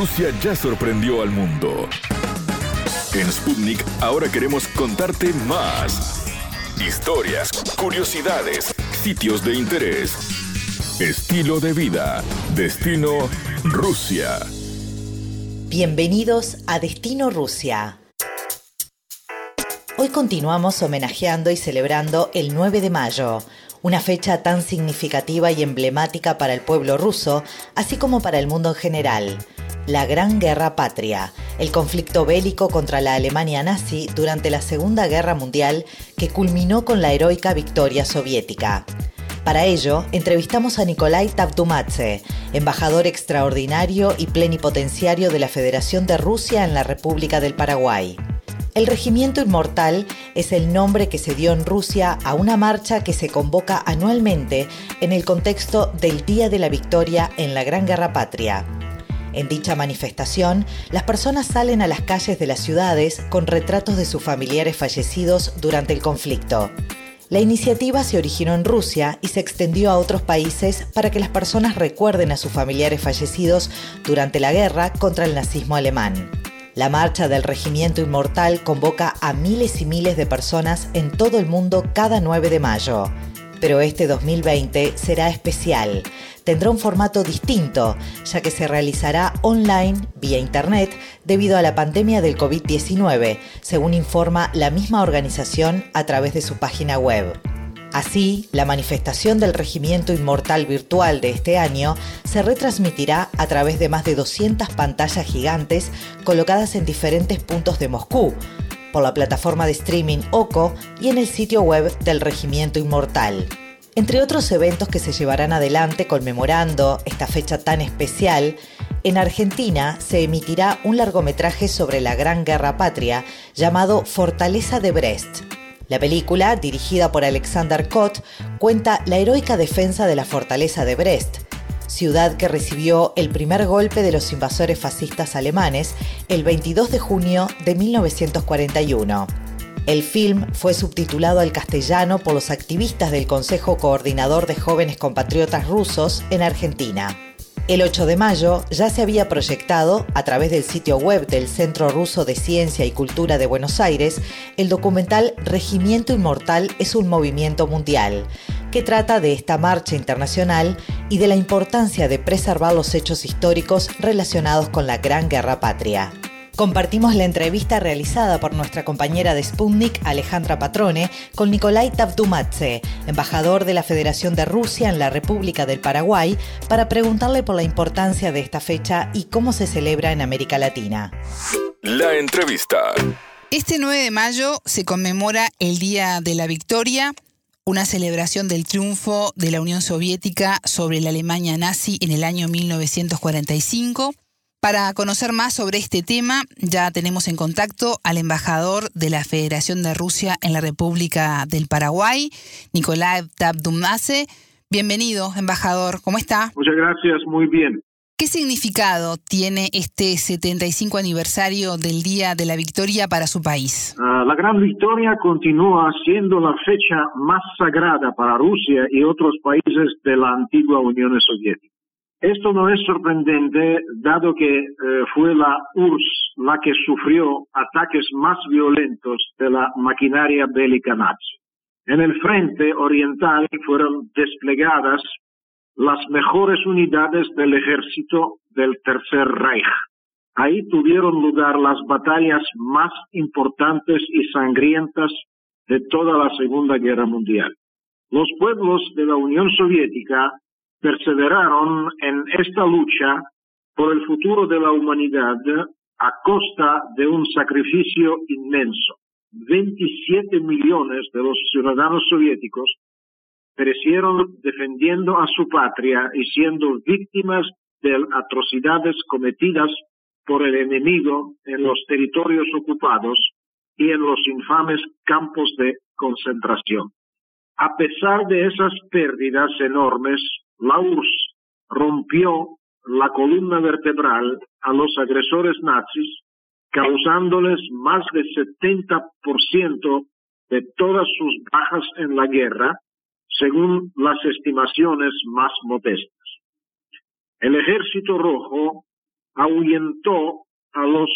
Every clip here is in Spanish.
Rusia ya sorprendió al mundo. En Sputnik ahora queremos contarte más. Historias, curiosidades, sitios de interés, estilo de vida, destino Rusia. Bienvenidos a Destino Rusia. Hoy continuamos homenajeando y celebrando el 9 de mayo, una fecha tan significativa y emblemática para el pueblo ruso, así como para el mundo en general. La Gran Guerra Patria, el conflicto bélico contra la Alemania nazi durante la Segunda Guerra Mundial que culminó con la heroica victoria soviética. Para ello, entrevistamos a Nikolai Tavtumadze, embajador extraordinario y plenipotenciario de la Federación de Rusia en la República del Paraguay. El Regimiento Inmortal es el nombre que se dio en Rusia a una marcha que se convoca anualmente en el contexto del Día de la Victoria en la Gran Guerra Patria. En dicha manifestación, las personas salen a las calles de las ciudades con retratos de sus familiares fallecidos durante el conflicto. La iniciativa se originó en Rusia y se extendió a otros países para que las personas recuerden a sus familiares fallecidos durante la guerra contra el nazismo alemán. La marcha del Regimiento Inmortal convoca a miles y miles de personas en todo el mundo cada 9 de mayo. Pero este 2020 será especial. Tendrá un formato distinto, ya que se realizará online vía Internet debido a la pandemia del COVID-19, según informa la misma organización a través de su página web. Así, la manifestación del Regimiento Inmortal Virtual de este año se retransmitirá a través de más de 200 pantallas gigantes colocadas en diferentes puntos de Moscú, por la plataforma de streaming OCO y en el sitio web del Regimiento Inmortal. Entre otros eventos que se llevarán adelante conmemorando esta fecha tan especial, en Argentina se emitirá un largometraje sobre la Gran Guerra Patria llamado Fortaleza de Brest la película, dirigida por Alexander Kot, cuenta la heroica defensa de la fortaleza de Brest, ciudad que recibió el primer golpe de los invasores fascistas alemanes el 22 de junio de 1941. El film fue subtitulado al castellano por los activistas del Consejo Coordinador de Jóvenes Compatriotas Rusos en Argentina. El 8 de mayo ya se había proyectado, a través del sitio web del Centro Ruso de Ciencia y Cultura de Buenos Aires, el documental Regimiento Inmortal es un movimiento mundial, que trata de esta marcha internacional y de la importancia de preservar los hechos históricos relacionados con la Gran Guerra Patria. Compartimos la entrevista realizada por nuestra compañera de Sputnik, Alejandra Patrone, con Nikolai Tavtumadze, embajador de la Federación de Rusia en la República del Paraguay, para preguntarle por la importancia de esta fecha y cómo se celebra en América Latina. La entrevista. Este 9 de mayo se conmemora el Día de la Victoria, una celebración del triunfo de la Unión Soviética sobre la Alemania nazi en el año 1945. Para conocer más sobre este tema, ya tenemos en contacto al embajador de la Federación de Rusia en la República del Paraguay, Nikolai Tabdumase. Bienvenido, embajador. ¿Cómo está? Muchas gracias, muy bien. ¿Qué significado tiene este 75 aniversario del Día de la Victoria para su país? Uh, la Gran Victoria continúa siendo la fecha más sagrada para Rusia y otros países de la antigua Unión Soviética. Esto no es sorprendente, dado que eh, fue la URSS la que sufrió ataques más violentos de la maquinaria bélica nazi. En el frente oriental fueron desplegadas las mejores unidades del ejército del Tercer Reich. Ahí tuvieron lugar las batallas más importantes y sangrientas de toda la Segunda Guerra Mundial. Los pueblos de la Unión Soviética perseveraron en esta lucha por el futuro de la humanidad a costa de un sacrificio inmenso. 27 millones de los ciudadanos soviéticos perecieron defendiendo a su patria y siendo víctimas de atrocidades cometidas por el enemigo en los territorios ocupados y en los infames campos de concentración. A pesar de esas pérdidas enormes, la URSS rompió la columna vertebral a los agresores nazis, causándoles más del 70% de todas sus bajas en la guerra, según las estimaciones más modestas. El Ejército Rojo ahuyentó a los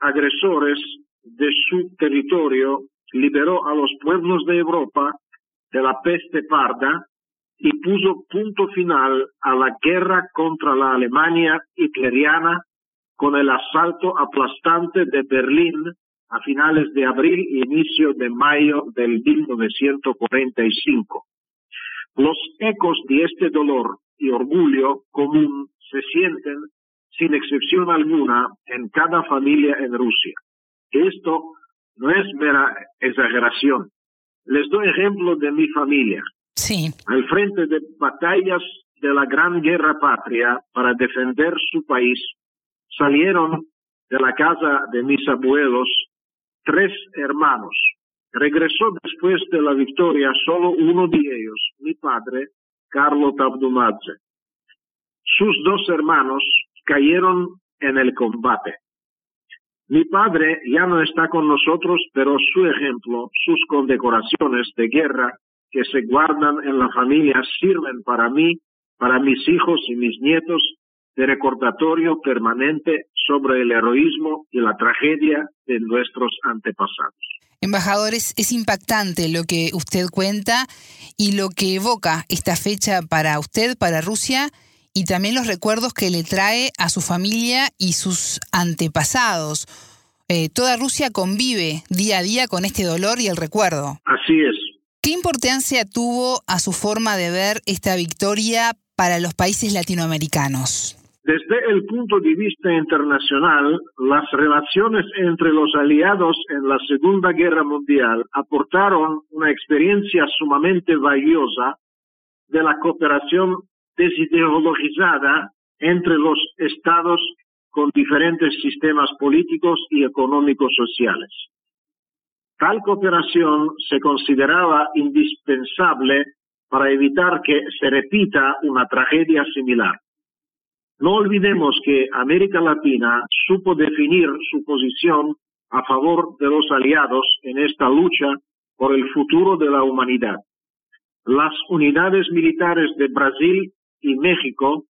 agresores de su territorio, liberó a los pueblos de Europa de la peste parda y puso punto final a la guerra contra la Alemania hitleriana con el asalto aplastante de Berlín a finales de abril e inicio de mayo del 1945. Los ecos de este dolor y orgullo común se sienten sin excepción alguna en cada familia en Rusia. Esto no es mera exageración. Les doy ejemplo de mi familia. Sí. Al frente de batallas de la Gran Guerra Patria para defender su país, salieron de la casa de mis abuelos tres hermanos. Regresó después de la victoria solo uno de ellos, mi padre, Carlo Tabdumadze. Sus dos hermanos cayeron en el combate. Mi padre ya no está con nosotros, pero su ejemplo, sus condecoraciones de guerra que se guardan en la familia sirven para mí, para mis hijos y mis nietos de recordatorio permanente sobre el heroísmo y la tragedia de nuestros antepasados. Embajadores, es impactante lo que usted cuenta y lo que evoca esta fecha para usted, para Rusia, y también los recuerdos que le trae a su familia y sus antepasados. Eh, toda Rusia convive día a día con este dolor y el recuerdo. Así es. ¿Qué importancia tuvo a su forma de ver esta victoria para los países latinoamericanos? Desde el punto de vista internacional, las relaciones entre los aliados en la Segunda Guerra Mundial aportaron una experiencia sumamente valiosa de la cooperación desideologizada entre los estados con diferentes sistemas políticos y económicos sociales. Tal cooperación se consideraba indispensable para evitar que se repita una tragedia similar. No olvidemos que América Latina supo definir su posición a favor de los aliados en esta lucha por el futuro de la humanidad. Las unidades militares de Brasil y México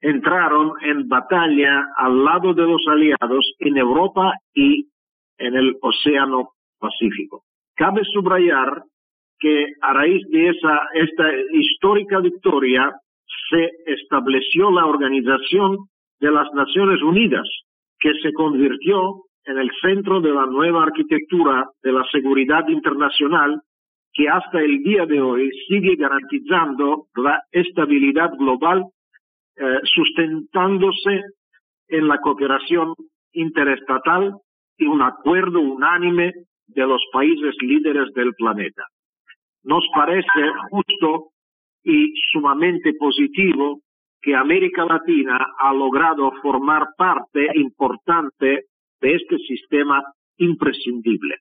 entraron en batalla al lado de los aliados en Europa y en el Océano Pacífico. Cabe subrayar que a raíz de esa, esta histórica victoria, se estableció la Organización de las Naciones Unidas, que se convirtió en el centro de la nueva arquitectura de la seguridad internacional que hasta el día de hoy sigue garantizando la estabilidad global, eh, sustentándose en la cooperación interestatal y un acuerdo unánime de los países líderes del planeta. Nos parece justo y sumamente positivo que América Latina ha logrado formar parte importante de este sistema imprescindible.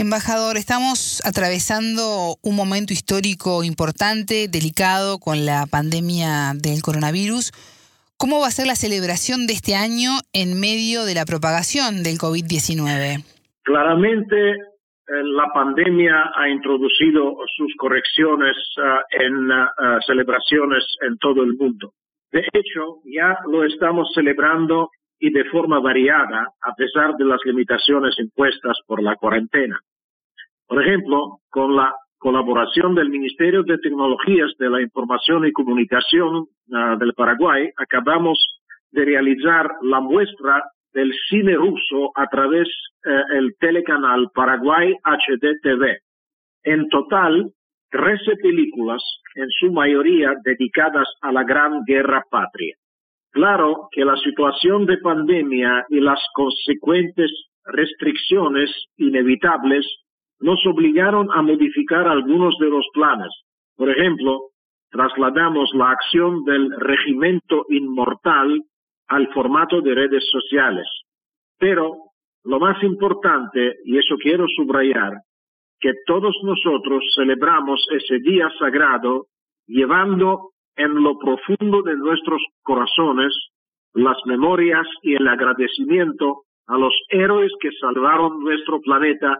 Embajador, estamos atravesando un momento histórico importante, delicado, con la pandemia del coronavirus. ¿Cómo va a ser la celebración de este año en medio de la propagación del COVID-19? Claramente eh, la pandemia ha introducido sus correcciones eh, en eh, celebraciones en todo el mundo. De hecho, ya lo estamos celebrando y de forma variada a pesar de las limitaciones impuestas por la cuarentena. Por ejemplo, con la colaboración del Ministerio de Tecnologías de la Información y Comunicación del Paraguay, acabamos de realizar la muestra del cine ruso a través del eh, telecanal Paraguay HD TV. En total, 13 películas, en su mayoría dedicadas a la Gran Guerra Patria. Claro que la situación de pandemia y las consecuentes restricciones inevitables nos obligaron a modificar algunos de los planes. Por ejemplo, trasladamos la acción del regimiento inmortal al formato de redes sociales. Pero lo más importante, y eso quiero subrayar, que todos nosotros celebramos ese día sagrado llevando en lo profundo de nuestros corazones las memorias y el agradecimiento a los héroes que salvaron nuestro planeta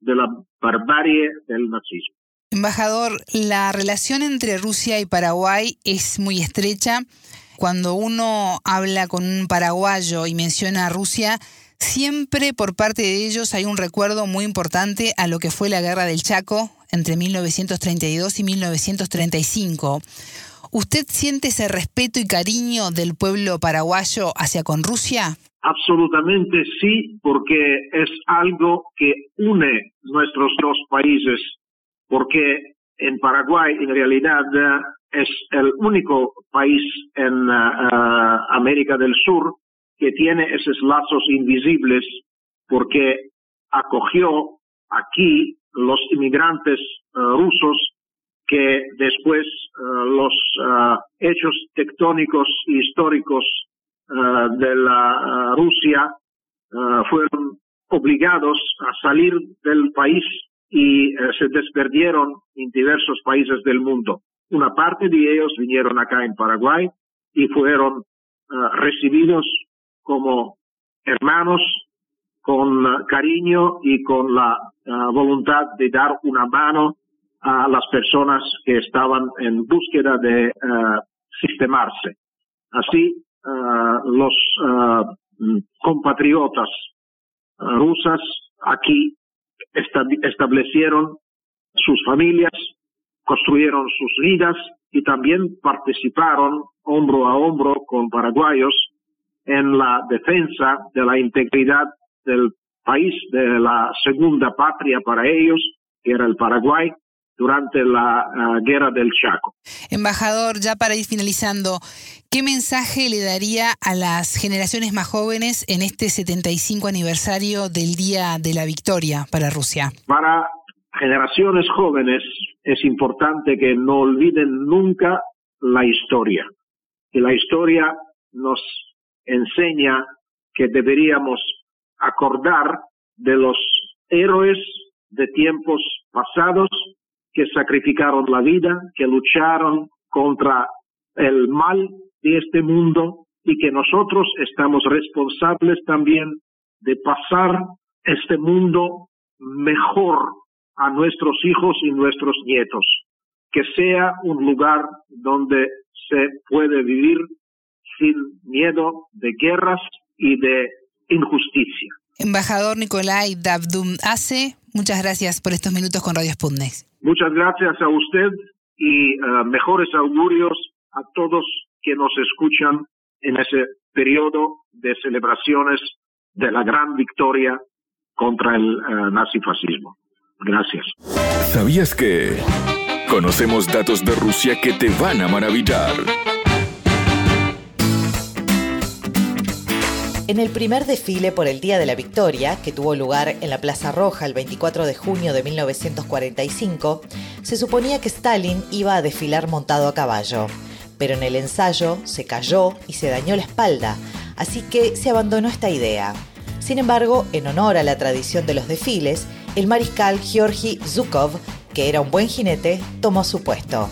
de la barbarie del nazismo. Embajador, la relación entre Rusia y Paraguay es muy estrecha. Cuando uno habla con un paraguayo y menciona a Rusia, siempre por parte de ellos hay un recuerdo muy importante a lo que fue la guerra del Chaco entre 1932 y 1935. ¿Usted siente ese respeto y cariño del pueblo paraguayo hacia con Rusia? Absolutamente sí, porque es algo que une nuestros dos países, porque en Paraguay en realidad es el único país en uh, uh, América del Sur que tiene esos lazos invisibles porque acogió aquí los inmigrantes uh, rusos que después los hechos tectónicos y históricos de la Rusia fueron obligados a salir del país y se desperdieron en diversos países del mundo. Una parte de ellos vinieron acá en Paraguay y fueron uh, recibidos como hermanos con uh, cariño y con la uh, voluntad de dar una mano a las personas que estaban en búsqueda de sistemarse. Así, los compatriotas rusas aquí establecieron sus familias construyeron sus vidas y también participaron hombro a hombro con paraguayos en la defensa de la integridad del país, de la segunda patria para ellos, que era el Paraguay, durante la ah, guerra del Chaco. Embajador, ya para ir finalizando, ¿qué mensaje le daría a las generaciones más jóvenes en este 75 aniversario del Día de la Victoria para Rusia? Para generaciones jóvenes es importante que no olviden nunca la historia. Y la historia nos enseña que deberíamos acordar de los héroes de tiempos pasados que sacrificaron la vida, que lucharon contra el mal de este mundo y que nosotros estamos responsables también de pasar este mundo mejor a nuestros hijos y nuestros nietos, que sea un lugar donde se puede vivir sin miedo de guerras y de injusticia. Embajador Nicolai Dabdum Ace, muchas gracias por estos minutos con Radio Sputnik. Muchas gracias a usted y uh, mejores augurios a todos que nos escuchan en ese periodo de celebraciones de la gran victoria contra el uh, nazifascismo. Gracias. ¿Sabías que conocemos datos de Rusia que te van a maravillar? En el primer desfile por el Día de la Victoria, que tuvo lugar en la Plaza Roja el 24 de junio de 1945, se suponía que Stalin iba a desfilar montado a caballo. Pero en el ensayo se cayó y se dañó la espalda, así que se abandonó esta idea. Sin embargo, en honor a la tradición de los desfiles, el mariscal Georgi Zhukov, que era un buen jinete, tomó su puesto.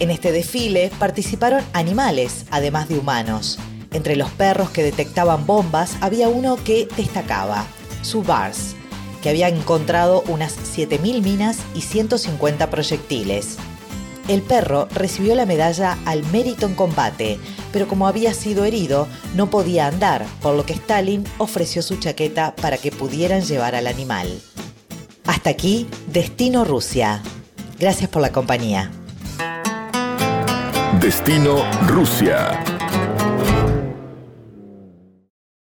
En este desfile participaron animales, además de humanos. Entre los perros que detectaban bombas había uno que destacaba, Subars, que había encontrado unas 7.000 minas y 150 proyectiles. El perro recibió la medalla al mérito en combate, pero como había sido herido, no podía andar, por lo que Stalin ofreció su chaqueta para que pudieran llevar al animal. Hasta aquí, Destino Rusia. Gracias por la compañía. Destino Rusia.